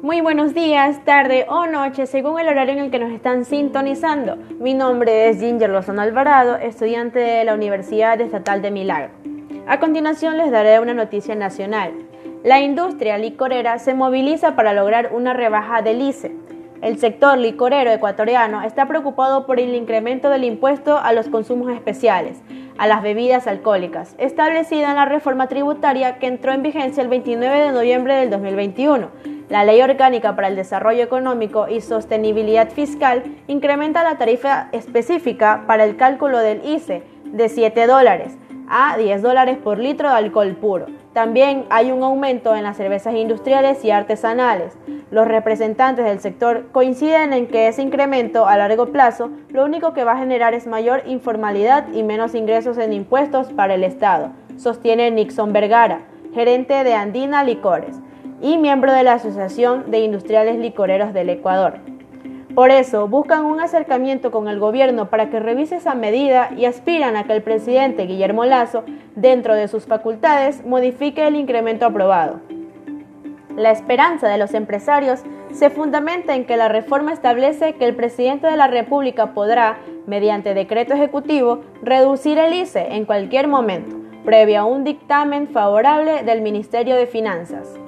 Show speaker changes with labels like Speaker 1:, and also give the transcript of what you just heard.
Speaker 1: Muy buenos días, tarde o noche, según el horario en el que nos están sintonizando. Mi nombre es Ginger Lozano Alvarado, estudiante de la Universidad Estatal de Milagro. A continuación les daré una noticia nacional. La industria licorera se moviliza para lograr una rebaja del ICE. El sector licorero ecuatoriano está preocupado por el incremento del impuesto a los consumos especiales, a las bebidas alcohólicas, establecida en la reforma tributaria que entró en vigencia el 29 de noviembre del 2021. La Ley Orgánica para el Desarrollo Económico y Sostenibilidad Fiscal incrementa la tarifa específica para el cálculo del ICE de 7 dólares a 10 dólares por litro de alcohol puro. También hay un aumento en las cervezas industriales y artesanales. Los representantes del sector coinciden en que ese incremento a largo plazo lo único que va a generar es mayor informalidad y menos ingresos en impuestos para el Estado, sostiene Nixon Vergara, gerente de Andina Licores y miembro de la Asociación de Industriales Licoreros del Ecuador. Por eso, buscan un acercamiento con el gobierno para que revise esa medida y aspiran a que el presidente Guillermo Lazo, dentro de sus facultades, modifique el incremento aprobado. La esperanza de los empresarios se fundamenta en que la reforma establece que el presidente de la República podrá, mediante decreto ejecutivo, reducir el ICE en cualquier momento, previo a un dictamen favorable del Ministerio de Finanzas.